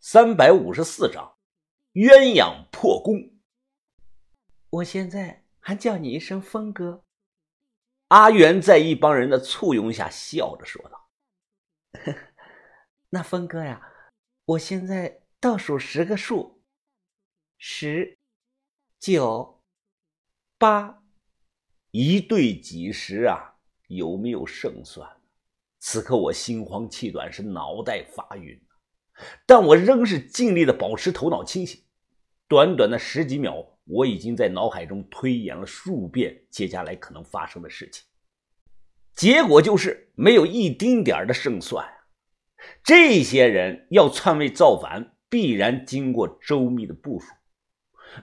三百五十四章鸳鸯破功。我现在还叫你一声峰哥。阿元在一帮人的簇拥下笑着说道：“那峰哥呀，我现在倒数十个数，十、九、八，一对几十啊？有没有胜算？此刻我心慌气短，是脑袋发晕。”但我仍是尽力的保持头脑清醒。短短的十几秒，我已经在脑海中推演了数遍接下来可能发生的事情。结果就是没有一丁点的胜算这些人要篡位造反，必然经过周密的部署。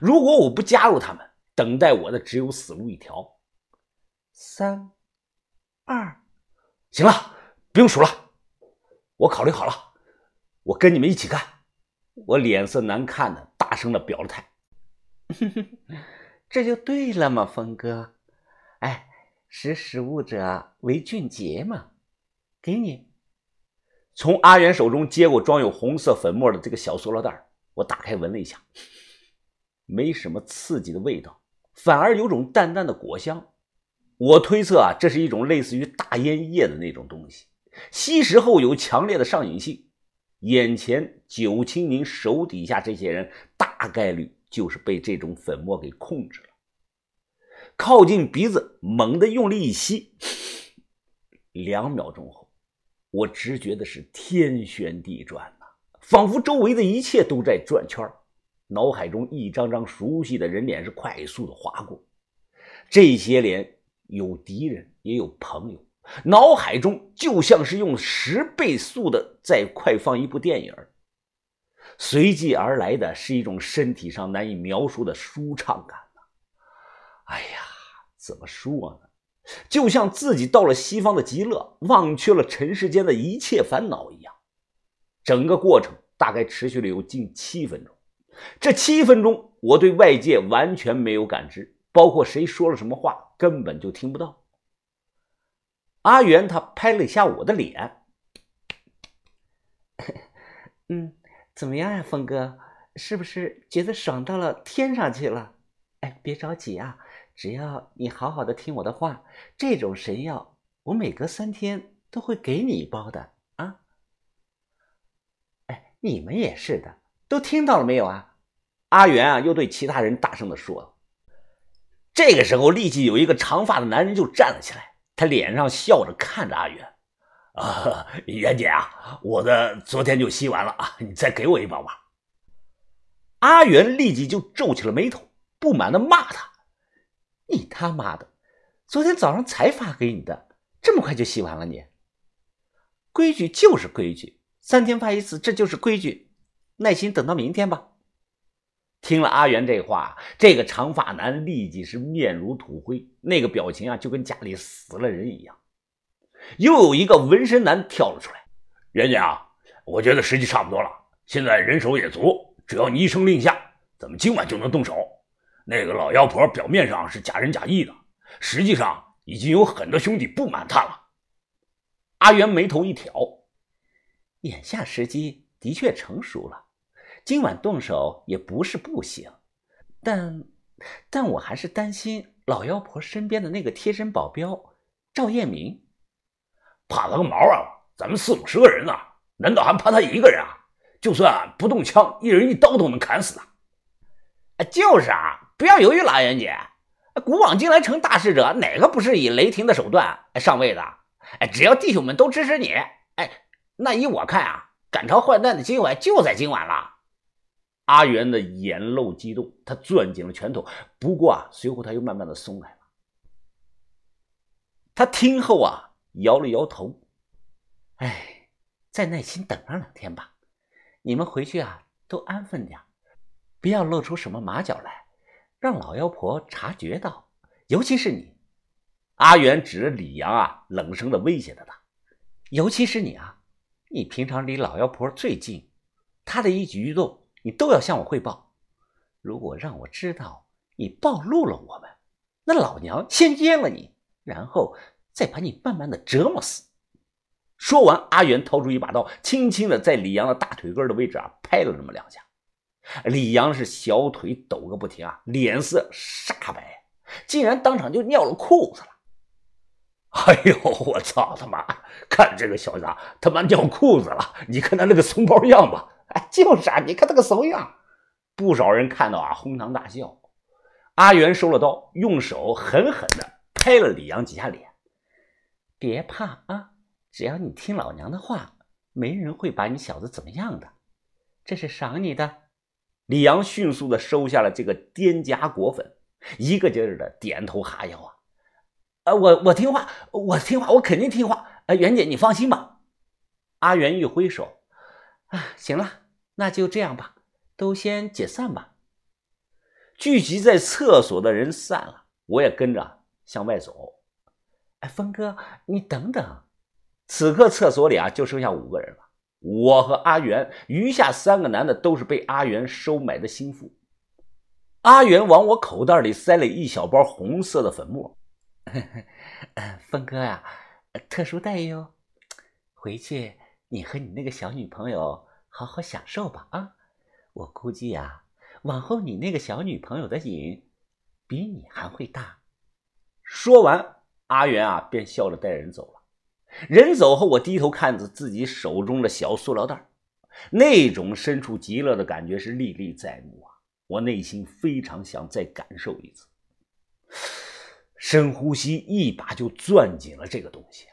如果我不加入他们，等待我的只有死路一条。三、二，行了，不用数了，我考虑好了。我跟你们一起干！我脸色难看的大声的表了态。这就对了嘛，峰哥。哎，识时务者为俊杰嘛。给你，从阿元手中接过装有红色粉末的这个小塑料袋，我打开闻了一下，没什么刺激的味道，反而有种淡淡的果香。我推测啊，这是一种类似于大烟叶的那种东西，吸食后有强烈的上瘾性。眼前九清明手底下这些人，大概率就是被这种粉末给控制了。靠近鼻子，猛地用力一吸，两秒钟后，我直觉的是天旋地转呐，仿佛周围的一切都在转圈脑海中一张张熟悉的人脸是快速的划过，这些脸有敌人，也有朋友。脑海中就像是用十倍速的在快放一部电影，随即而来的是一种身体上难以描述的舒畅感呐！哎呀，怎么说呢？就像自己到了西方的极乐，忘却了尘世间的一切烦恼一样。整个过程大概持续了有近七分钟，这七分钟我对外界完全没有感知，包括谁说了什么话，根本就听不到。阿元他拍了一下我的脸，嗯，怎么样呀，峰哥？是不是觉得爽到了天上去了？哎，别着急啊，只要你好好的听我的话，这种神药我每隔三天都会给你一包的啊。哎，你们也是的，都听到了没有啊？阿元啊，又对其他人大声的说。这个时候，立即有一个长发的男人就站了起来。他脸上笑着看着阿元，啊，元姐啊，我的昨天就吸完了啊，你再给我一包吧。阿元立即就皱起了眉头，不满的骂他：“你他妈的，昨天早上才发给你的，这么快就吸完了？你规矩就是规矩，三天发一次，这就是规矩，耐心等到明天吧。”听了阿元这话，这个长发男立即是面如土灰，那个表情啊，就跟家里死了人一样。又有一个纹身男跳了出来：“袁姐啊，我觉得时机差不多了，现在人手也足，只要你一声令下，咱们今晚就能动手。那个老妖婆表面上是假仁假义的，实际上已经有很多兄弟不满她了。”阿元眉头一挑，眼下时机的确成熟了。今晚动手也不是不行，但，但我还是担心老妖婆身边的那个贴身保镖赵彦明，怕他个毛啊！咱们四五十个人呢，难道还怕他一个人啊？就算不动枪，一人一刀都能砍死他。就是啊，不要犹豫，老袁姐，古往今来成大事者，哪个不是以雷霆的手段上位的？哎，只要弟兄们都支持你，哎，那依我看啊，赶超换弹的机会就在今晚了。阿元的眼露激动，他攥紧了拳头。不过啊，随后他又慢慢的松开了。他听后啊，摇了摇头：“哎，再耐心等上两天吧。你们回去啊，都安分点，不要露出什么马脚来，让老妖婆察觉到。尤其是你。”阿元指着李阳啊，冷声的威胁着他：“尤其是你啊，你平常离老妖婆最近，她的一举一动。”你都要向我汇报。如果让我知道你暴露了我们，那老娘先阉了你，然后再把你慢慢的折磨死。说完，阿元掏出一把刀，轻轻的在李阳的大腿根的位置啊拍了那么两下。李阳是小腿抖个不停啊，脸色煞白，竟然当场就尿了裤子了。哎呦，我操他妈！看这个小子他妈尿裤子了！你看他那个怂包样吧？哎，就是啊，你看他个怂样。不少人看到啊，哄堂大笑。阿元收了刀，用手狠狠的拍了李阳几下脸。别怕啊，只要你听老娘的话，没人会把你小子怎么样的。这是赏你的。李阳迅速的收下了这个颠家果粉，一个劲儿的点头哈腰啊。呃，我我听话，我听话，我肯定听话。呃，袁姐，你放心吧。阿元一挥手，啊，行了，那就这样吧，都先解散吧。聚集在厕所的人散了，我也跟着向外走。哎，峰哥，你等等。此刻厕所里啊，就剩下五个人了，我和阿元，余下三个男的都是被阿元收买的心腹。阿元往我口袋里塞了一小包红色的粉末。峰哥呀，特殊待遇哦，回去你和你那个小女朋友好好享受吧啊！我估计呀，往后你那个小女朋友的瘾比你还会大。说完，阿元啊便笑着带人走了。人走后，我低头看着自己手中的小塑料袋，那种身处极乐的感觉是历历在目啊！我内心非常想再感受一次。深呼吸，一把就攥紧了这个东西！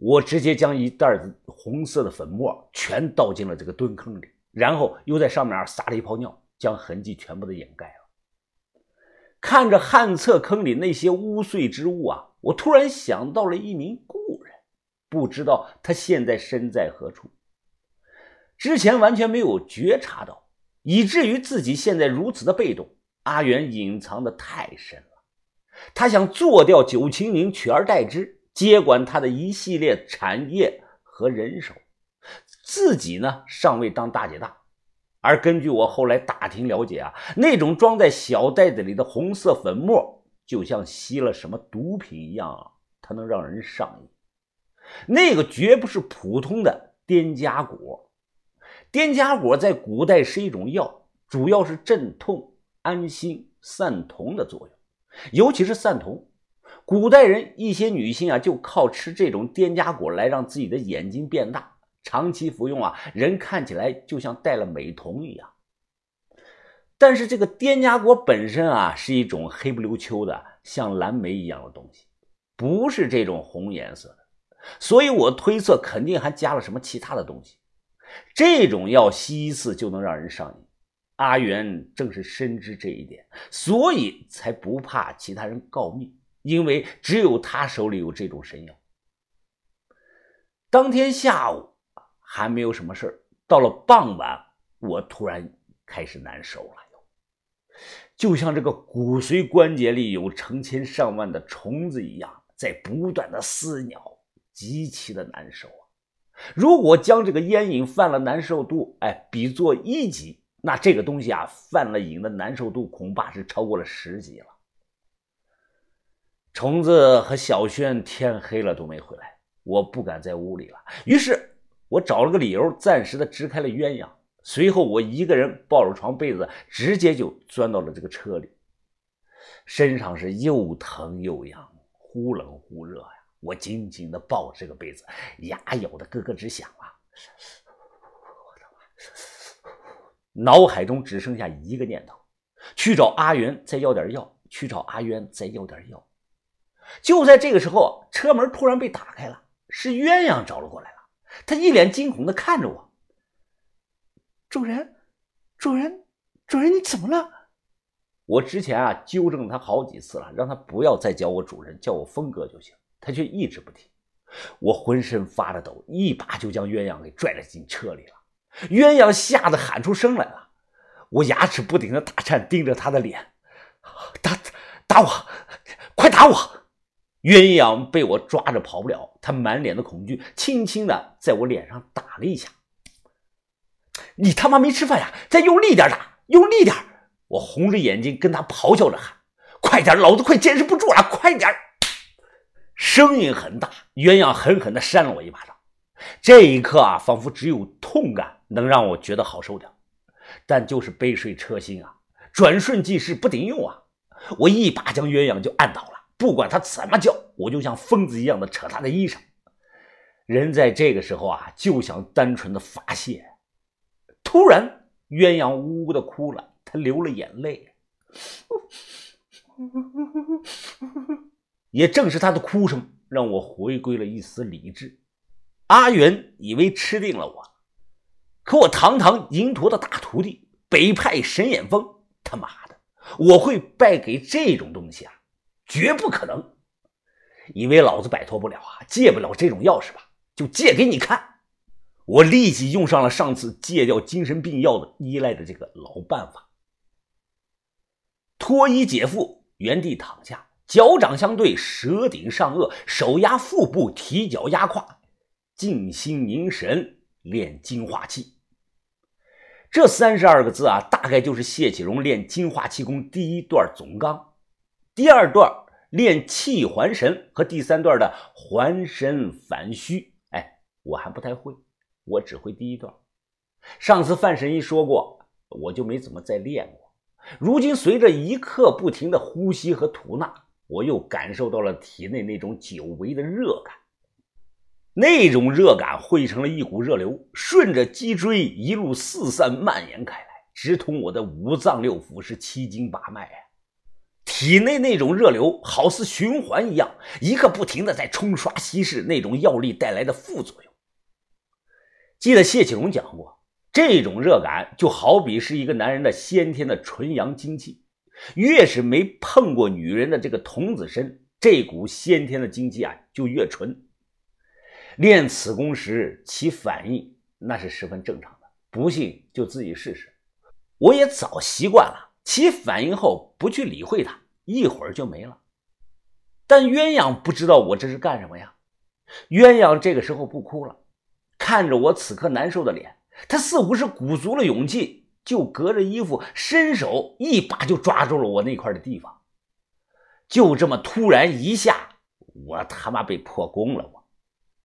我直接将一袋子红色的粉末全倒进了这个蹲坑里，然后又在上面撒了一泡尿，将痕迹全部都掩盖了。看着旱厕坑里那些污秽之物啊，我突然想到了一名故人，不知道他现在身在何处。之前完全没有觉察到，以至于自己现在如此的被动。阿元隐藏的太深了。他想做掉九清明，取而代之，接管他的一系列产业和人手，自己呢尚未当大姐大。而根据我后来打听了解啊，那种装在小袋子里的红色粉末，就像吸了什么毒品一样，啊它能让人上瘾。那个绝不是普通的颠家果，颠家果在古代是一种药，主要是镇痛、安心、散瞳的作用。尤其是散瞳，古代人一些女性啊，就靠吃这种滇家果来让自己的眼睛变大。长期服用啊，人看起来就像戴了美瞳一样。但是这个滇家果本身啊，是一种黑不溜秋的，像蓝莓一样的东西，不是这种红颜色的。所以我推测，肯定还加了什么其他的东西。这种药吸一次就能让人上瘾。阿元正是深知这一点，所以才不怕其他人告密，因为只有他手里有这种神药。当天下午还没有什么事，到了傍晚，我突然开始难受了，就像这个骨髓关节里有成千上万的虫子一样，在不断的撕咬，极其的难受啊！如果将这个烟瘾犯了难受度，哎，比作一级。那这个东西啊，犯了瘾的难受度恐怕是超过了十级了。虫子和小轩天黑了都没回来，我不敢在屋里了。于是，我找了个理由，暂时的支开了鸳鸯。随后，我一个人抱着床被子，直接就钻到了这个车里。身上是又疼又痒，忽冷忽热呀。我紧紧的抱着这个被子，牙咬的咯咯直响啊。我的妈！脑海中只剩下一个念头：去找阿元再要点药，去找阿渊再要点药。就在这个时候，车门突然被打开了，是鸳鸯找了过来了。他一脸惊恐的看着我：“主人，主人，主人，你怎么了？”我之前啊纠正他好几次了，让他不要再叫我主人，叫我峰哥就行，他却一直不听。我浑身发着抖，一把就将鸳鸯给拽了进车里了。鸳鸯吓得喊出声来了，我牙齿不停的打颤，盯着他的脸，打打我，快打我！鸳鸯被我抓着跑不了，他满脸的恐惧，轻轻的在我脸上打了一下。你他妈没吃饭呀？再用力点打，用力点！我红着眼睛跟他咆哮着喊：“快点，老子快坚持不住了，快点！”声音很大，鸳鸯狠狠地扇了我一巴掌。这一刻啊，仿佛只有痛感能让我觉得好受点，但就是杯水车薪啊，转瞬即逝，不顶用啊！我一把将鸳鸯就按倒了，不管他怎么叫，我就像疯子一样的扯他的衣裳。人在这个时候啊，就想单纯的发泄。突然，鸳鸯呜呜的哭了，他流了眼泪。也正是他的哭声，让我回归了一丝理智。阿元以为吃定了我，可我堂堂银陀的大徒弟，北派神眼峰，他妈的，我会败给这种东西啊？绝不可能！以为老子摆脱不了啊？戒不了这种药是吧？就戒给你看！我立即用上了上次戒掉精神病药的依赖的这个老办法：脱衣解腹，原地躺下，脚掌相对，舌顶上颚，手压腹部，提脚压胯，静心凝神练精化气。这三十二个字啊，大概就是谢启荣练精化气功第一段总纲，第二段练气还神和第三段的还神反虚。哎我还不太会，我只会第一段。上次范神医说过，我就没怎么再练过。如今随着一刻不停的呼吸和吐纳，我又感受到了体内那种久违的热感。那种热感汇成了一股热流，顺着脊椎一路四散蔓延开来，直通我的五脏六腑，是七经八脉啊！体内那种热流好似循环一样，一刻不停的在冲刷稀释那种药力带来的副作用。记得谢启荣讲过，这种热感就好比是一个男人的先天的纯阳精气，越是没碰过女人的这个童子身，这股先天的精气啊就越纯。练此功时起反应那是十分正常的，不信就自己试试。我也早习惯了，起反应后不去理会它，一会儿就没了。但鸳鸯不知道我这是干什么呀？鸳鸯这个时候不哭了。看着我此刻难受的脸，他似乎是鼓足了勇气，就隔着衣服伸手一把就抓住了我那块的地方。就这么突然一下，我他妈被破功了！我